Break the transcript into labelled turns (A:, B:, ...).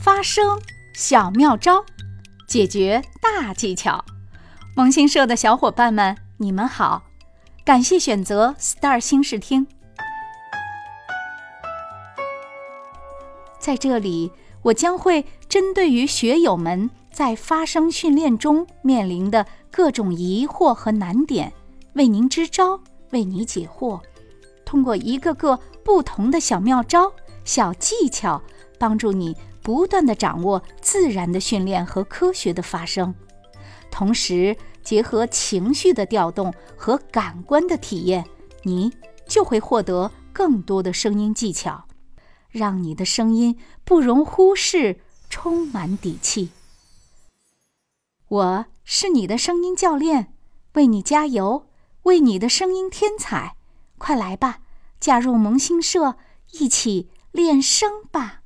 A: 发声小妙招，解决大技巧。萌新社的小伙伴们，你们好！感谢选择 Star 新视听。在这里，我将会针对于学友们在发声训练中面临的各种疑惑和难点，为您支招，为你解惑。通过一个个不同的小妙招、小技巧，帮助你不断的掌握自然的训练和科学的发声，同时结合情绪的调动和感官的体验，你就会获得更多的声音技巧，让你的声音不容忽视，充满底气。我是你的声音教练，为你加油，为你的声音添彩。快来吧，加入萌新社，一起练声吧！